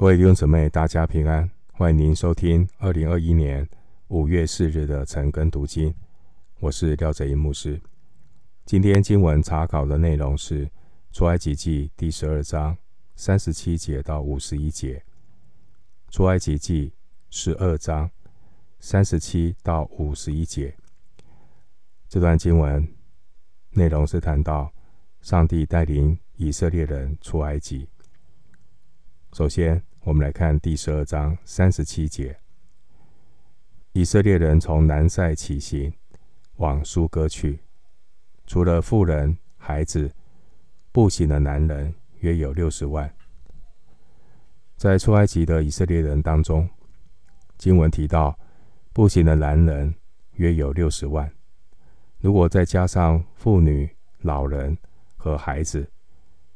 各位弟兄姊妹，大家平安！欢迎您收听二零二一年五月四日的晨更读经。我是廖哲一牧师。今天经文查考的内容是《出埃及记》第十二章三十七节到五十一节，《出埃及记》十二章三十七到五十一节。这段经文内容是谈到上帝带领以色列人出埃及。首先，我们来看第十二章三十七节：以色列人从南塞起行，往苏哥去，除了妇人、孩子，步行的男人约有六十万。在出埃及的以色列人当中，经文提到步行的男人约有六十万。如果再加上妇女、老人和孩子，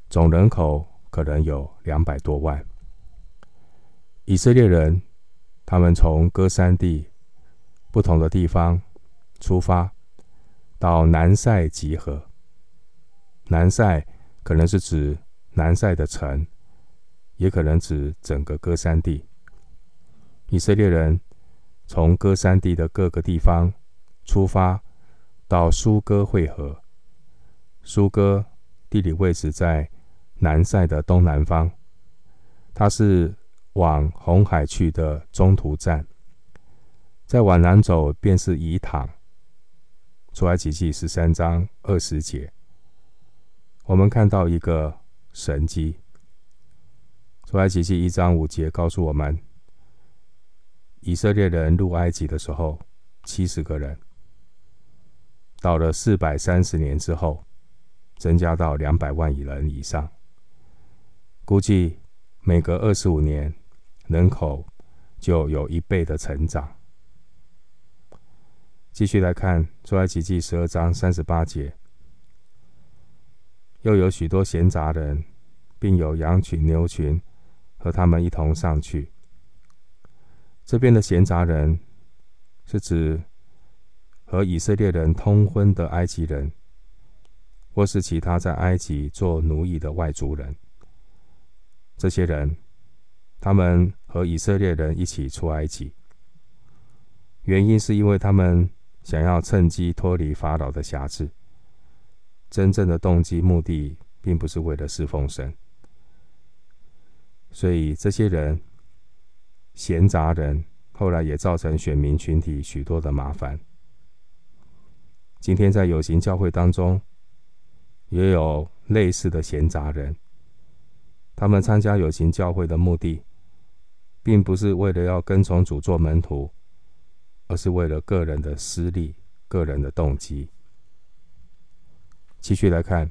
总人口可能有两百多万。以色列人，他们从歌山地不同的地方出发，到南塞集合。南塞可能是指南塞的城，也可能指整个歌山地。以色列人从歌山地的各个地方出发，到苏哥会合。苏哥地理位置在南塞的东南方，它是。往红海去的中途站，再往南走便是以坦。出埃及记十三章二十节，我们看到一个神迹。出埃及记一章五节告诉我们，以色列人入埃及的时候，七十个人，到了四百三十年之后，增加到两百万以人以上，估计每隔二十五年。人口就有一倍的成长。继续来看《出埃及记》十二章三十八节，又有许多闲杂人，并有羊群、牛群，和他们一同上去。这边的闲杂人是指和以色列人通婚的埃及人，或是其他在埃及做奴役的外族人。这些人。他们和以色列人一起出埃及，原因是因为他们想要趁机脱离法老的辖制。真正的动机目的，并不是为了侍奉神。所以这些人闲杂人，后来也造成选民群体许多的麻烦。今天在有形教会当中，也有类似的闲杂人，他们参加有形教会的目的。并不是为了要跟从主做门徒，而是为了个人的私利、个人的动机。继续来看《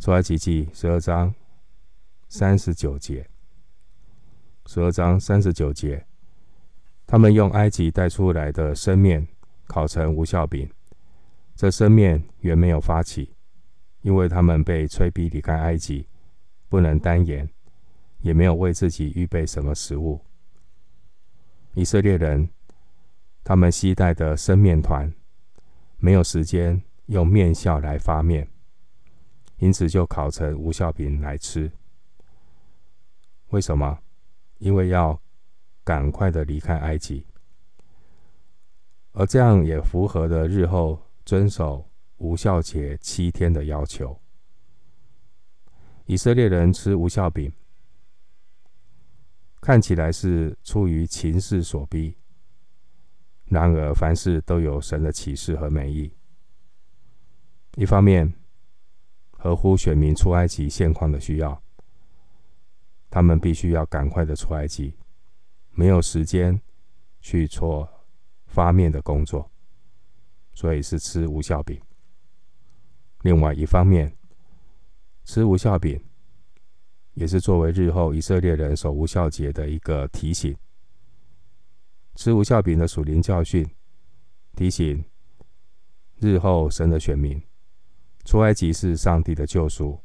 出埃及记》十二章三十九节。十二章三十九节，他们用埃及带出来的生面烤成无效饼。这生面原没有发起，因为他们被催逼离开埃及，不能单言。也没有为自己预备什么食物。以色列人，他们携带的生面团，没有时间用面酵来发面，因此就烤成无效饼来吃。为什么？因为要赶快的离开埃及，而这样也符合了日后遵守无效节七天的要求。以色列人吃无效饼。看起来是出于情势所逼，然而凡事都有神的启示和美意。一方面，合乎选民出埃及现况的需要，他们必须要赶快的出埃及，没有时间去做发面的工作，所以是吃无效饼。另外一方面，吃无效饼。也是作为日后以色列人守无酵节的一个提醒，吃无酵饼的属灵教训，提醒日后神的选民，出埃及是上帝的救赎，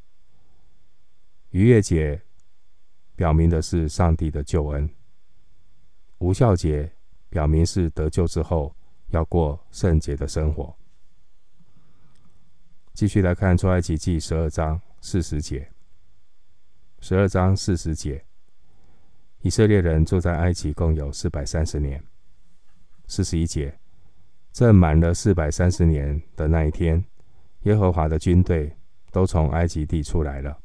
逾越节表明的是上帝的救恩，无酵节表明是得救之后要过圣洁的生活。继续来看出埃及记十二章四十节。十二章四十节，以色列人住在埃及共有四百三十年。四十一节，正满了四百三十年的那一天，耶和华的军队都从埃及地出来了。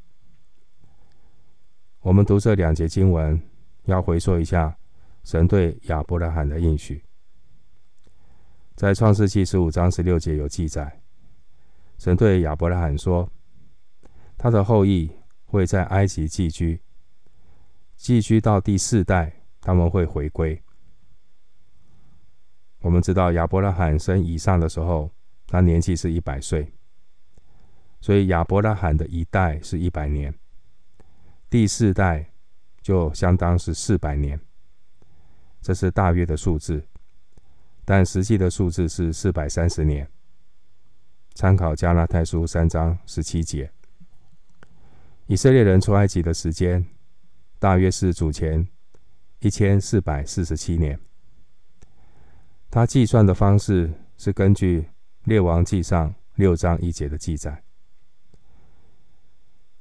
我们读这两节经文，要回溯一下神对亚伯拉罕的应许。在创世记十五章十六节有记载，神对亚伯拉罕说：“他的后裔会在埃及寄居。”寄居到第四代，他们会回归。我们知道亚伯拉罕生以撒的时候，他年纪是一百岁，所以亚伯拉罕的一代是一百年，第四代就相当是四百年，这是大约的数字，但实际的数字是四百三十年。参考加拉太书三章十七节，以色列人出埃及的时间。大约是主前一千四百四十七年。他计算的方式是根据《列王记上》六章一节的记载，《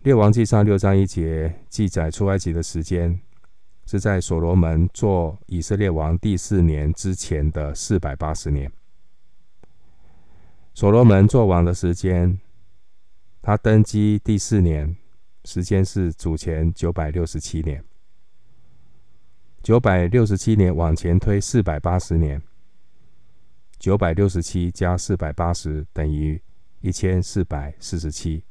列王记上》六章一节记载出埃及的时间是在所罗门做以色列王第四年之前的四百八十年。所罗门做王的时间，他登基第四年。时间是主前九百六十七年，九百六十七年往前推四百八十年，九百六十七加四百八十等于一千四百四十七，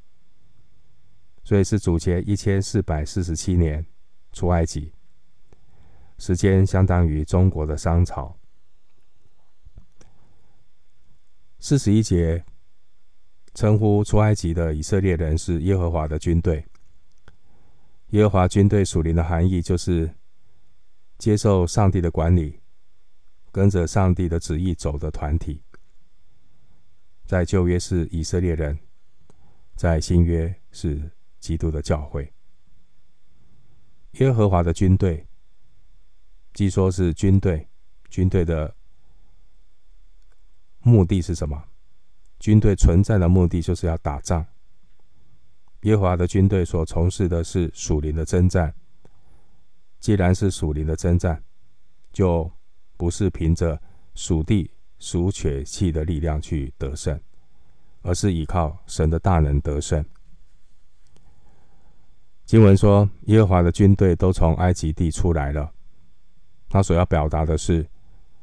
所以是主前一千四百四十七年出埃及，时间相当于中国的商朝。四十一节称呼出埃及的以色列人是耶和华的军队。耶和华军队属灵的含义，就是接受上帝的管理，跟着上帝的旨意走的团体。在旧约是以色列人，在新约是基督的教会。耶和华的军队，既说是军队，军队的目的是什么？军队存在的目的就是要打仗。耶和华的军队所从事的是属灵的征战。既然是属灵的征战，就不是凭着属地属血气的力量去得胜，而是依靠神的大能得胜。经文说，耶和华的军队都从埃及地出来了。他所要表达的是，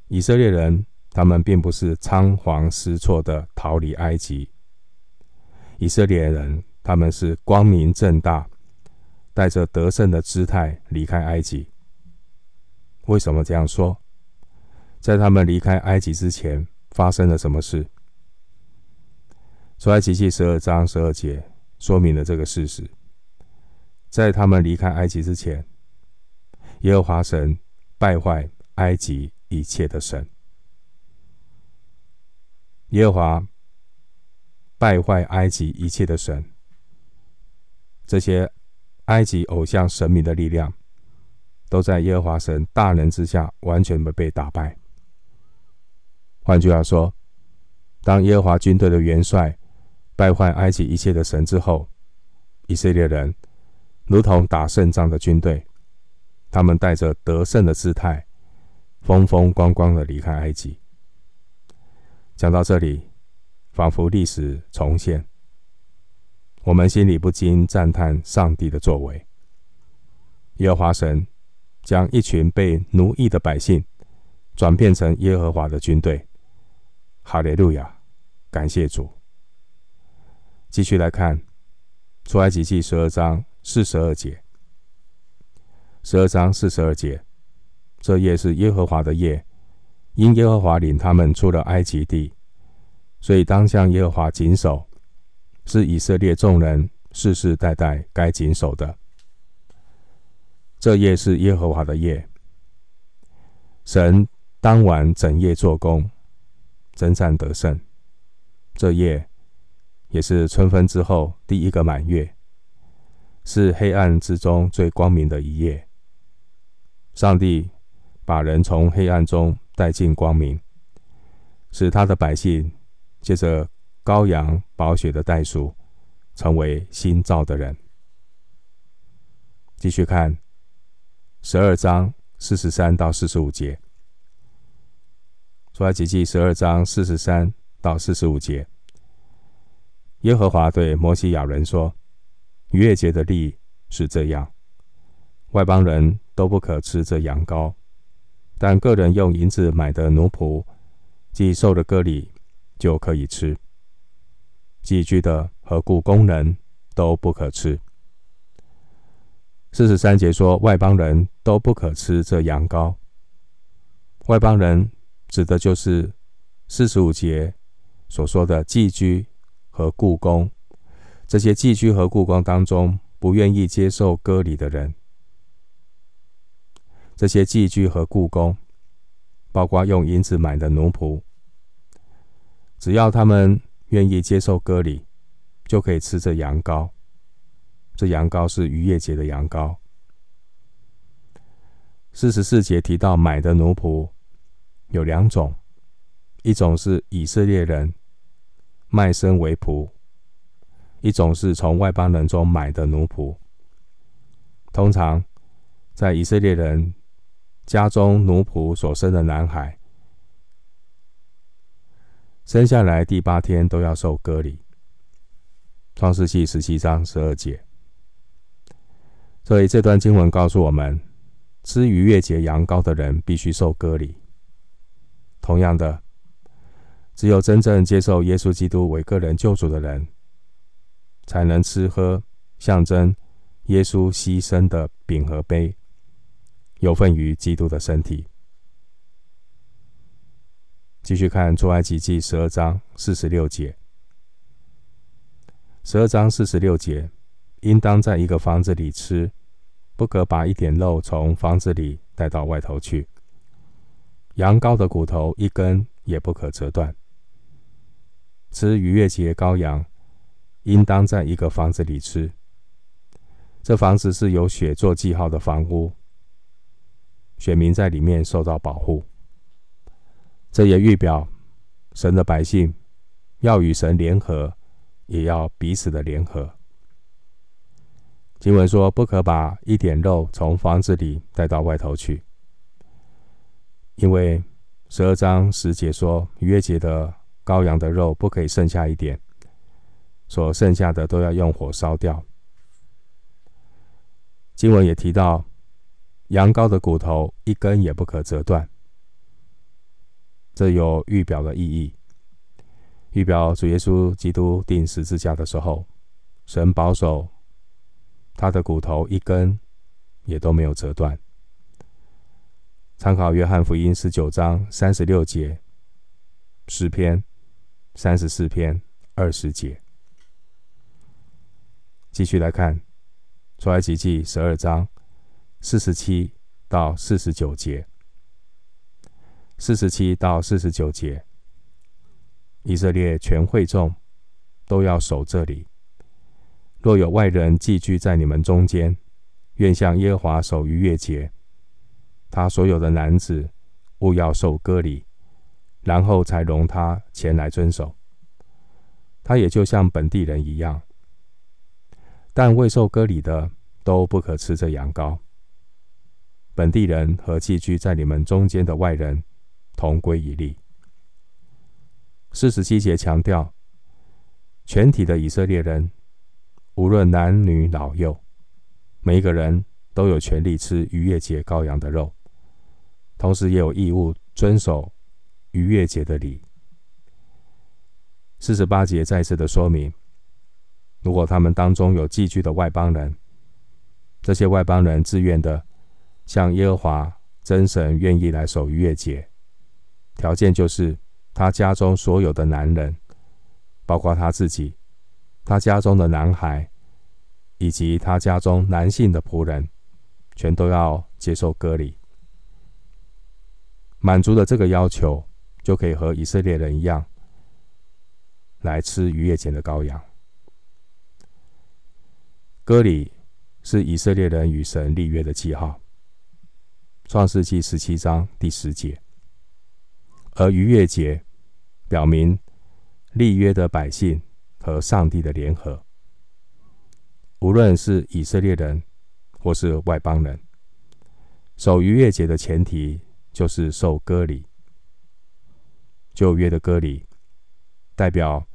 以色列人他们并不是仓皇失措的逃离埃及，以色列人。他们是光明正大，带着得胜的姿态离开埃及。为什么这样说？在他们离开埃及之前，发生了什么事？出埃及记十二章十二节说明了这个事实。在他们离开埃及之前，耶和华神败坏埃及一切的神。耶和华败坏埃及一切的神。这些埃及偶像神明的力量，都在耶和华神大能之下完全的被打败。换句话说，当耶和华军队的元帅败坏埃及一切的神之后，以色列人如同打胜仗的军队，他们带着得胜的姿态，风风光光的离开埃及。讲到这里，仿佛历史重现。我们心里不禁赞叹上帝的作为。耶和华神将一群被奴役的百姓转变成耶和华的军队。哈利路亚！感谢主。继续来看出埃及记十二章四十二节。十二章四十二节，这夜是耶和华的夜，因耶和华领他们出了埃及地，所以当向耶和华谨守。是以色列众人世世代代该谨守的。这夜是耶和华的夜，神当晚整夜做工，征战得胜。这夜也是春分之后第一个满月，是黑暗之中最光明的一夜。上帝把人从黑暗中带进光明，使他的百姓借着。羔羊宝血的代赎，成为新造的人。继续看十二章四十三到四十五节。出埃及记十二章四十三到四十五节，耶和华对摩西亚人说：“逾越节的例是这样，外邦人都不可吃这羊羔，但个人用银子买的奴仆，既受了割礼，就可以吃。寄居的和雇工人都不可吃。”四十三节说，外邦人都不可吃这羊羔，外邦人。指的就是四十五节所说的寄居和雇工，这些寄居和雇工当中不愿意接受割礼的人。这些寄居和雇工，包括用银子买的奴仆，只要他们愿意接受割礼，就可以吃这羊羔。这羊羔是逾越节的羊羔。四十四节提到买的奴仆。有两种，一种是以色列人卖身为仆，一种是从外邦人中买的奴仆。通常在以色列人家中，奴仆所生的男孩生下来第八天都要受割礼。创世记十七章十二节。所以这段经文告诉我们，吃逾越节羊羔的人必须受割礼。同样的，只有真正接受耶稣基督为个人救主的人，才能吃喝象征耶稣牺牲的饼和杯，有份于基督的身体。继续看出埃及记十二章四十六节，十二章四十六节，应当在一个房子里吃，不可把一点肉从房子里带到外头去。羊羔的骨头一根也不可折断。吃逾越节羔羊，应当在一个房子里吃。这房子是有血做记号的房屋，选民在里面受到保护。这也预表神的百姓要与神联合，也要彼此的联合。经文说：“不可把一点肉从房子里带到外头去。”因为十二章十节说，逾越节的羔羊的肉不可以剩下一点，所剩下的都要用火烧掉。经文也提到，羊羔的骨头一根也不可折断，这有预表的意义，预表主耶稣基督钉十字架的时候，神保守他的骨头一根也都没有折断。参考约翰福音十九章三十六节，诗篇三十四篇二十节。继续来看出埃及记十二章四十七到四十九节，四十七到四十九节，以色列全会众都要守这里。若有外人寄居在你们中间，愿向耶和华守逾越节。他所有的男子，务要受割礼，然后才容他前来遵守。他也就像本地人一样，但未受割礼的都不可吃这羊羔。本地人和寄居在你们中间的外人同归一例。四十七节强调，全体的以色列人，无论男女老幼，每一个人都有权利吃逾越节羔羊的肉。同时也有义务遵守逾越节的礼。四十八节再次的说明，如果他们当中有寄居的外邦人，这些外邦人自愿的向耶和华真神愿意来守逾越节，条件就是他家中所有的男人，包括他自己，他家中的男孩，以及他家中男性的仆人，全都要接受割礼。满足了这个要求，就可以和以色列人一样来吃逾越节的羔羊。割礼是以色列人与神立约的记号，创世纪十七章第十节。而逾越节表明立约的百姓和上帝的联合，无论是以色列人或是外邦人，守逾越节的前提就是受割礼。旧约的割礼代表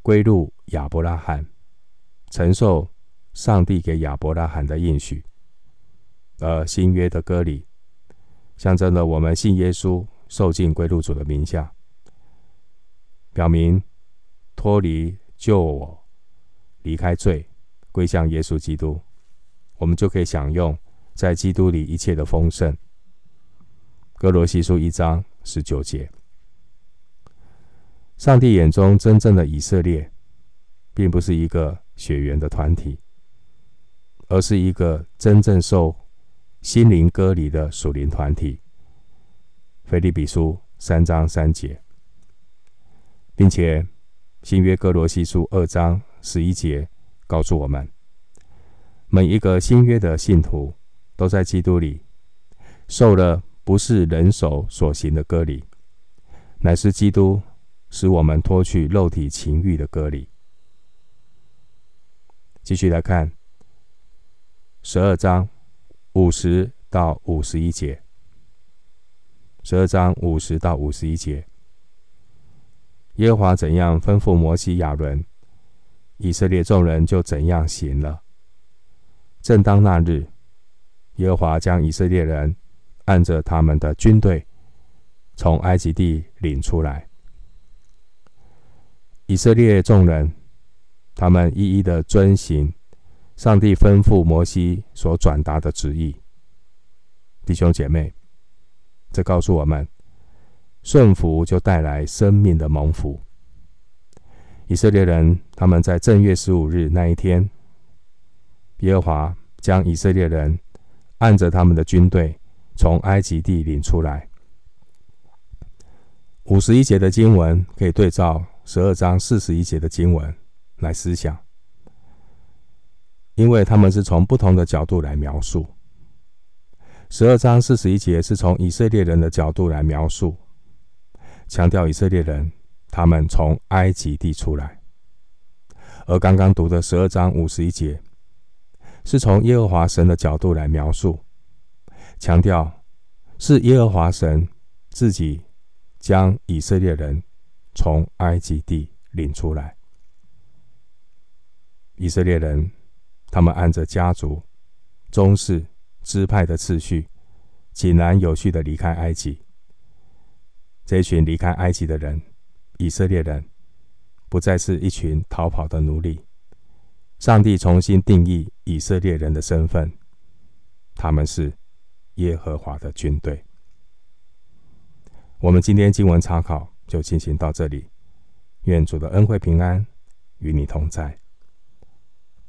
归入亚伯拉罕，承受上帝给亚伯拉罕的应许；而新约的割礼象征了我们信耶稣，受尽归入主的名下，表明脱离旧我，离开罪，归向耶稣基督，我们就可以享用在基督里一切的丰盛。哥罗西书一章十九节。上帝眼中真正的以色列，并不是一个血缘的团体，而是一个真正受心灵割礼的属灵团体。腓立比书三章三节，并且新约歌罗西书二章十一节告诉我们，每一个新约的信徒都在基督里受了不是人手所行的割礼，乃是基督。使我们脱去肉体情欲的割礼。继续来看十二章五十到五十一节。十二章五十到五十一节，耶和华怎样吩咐摩西、亚伦，以色列众人就怎样行了。正当那日，耶和华将以色列人按着他们的军队从埃及地领出来。以色列众人，他们一一的遵行上帝吩咐摩西所转达的旨意。弟兄姐妹，这告诉我们，顺服就带来生命的蒙福。以色列人他们在正月十五日那一天，耶和华将以色列人按着他们的军队从埃及地领出来。五十一节的经文可以对照。十二章四十一节的经文来思想，因为他们是从不同的角度来描述。十二章四十一节是从以色列人的角度来描述，强调以色列人他们从埃及地出来；而刚刚读的十二章五十一节是从耶和华神的角度来描述，强调是耶和华神自己将以色列人。从埃及地领出来，以色列人，他们按着家族、宗室、支派的次序，井然有序的离开埃及。这群离开埃及的人，以色列人，不再是一群逃跑的奴隶。上帝重新定义以色列人的身份，他们是耶和华的军队。我们今天经文查考。就进行到这里，愿主的恩惠平安与你同在。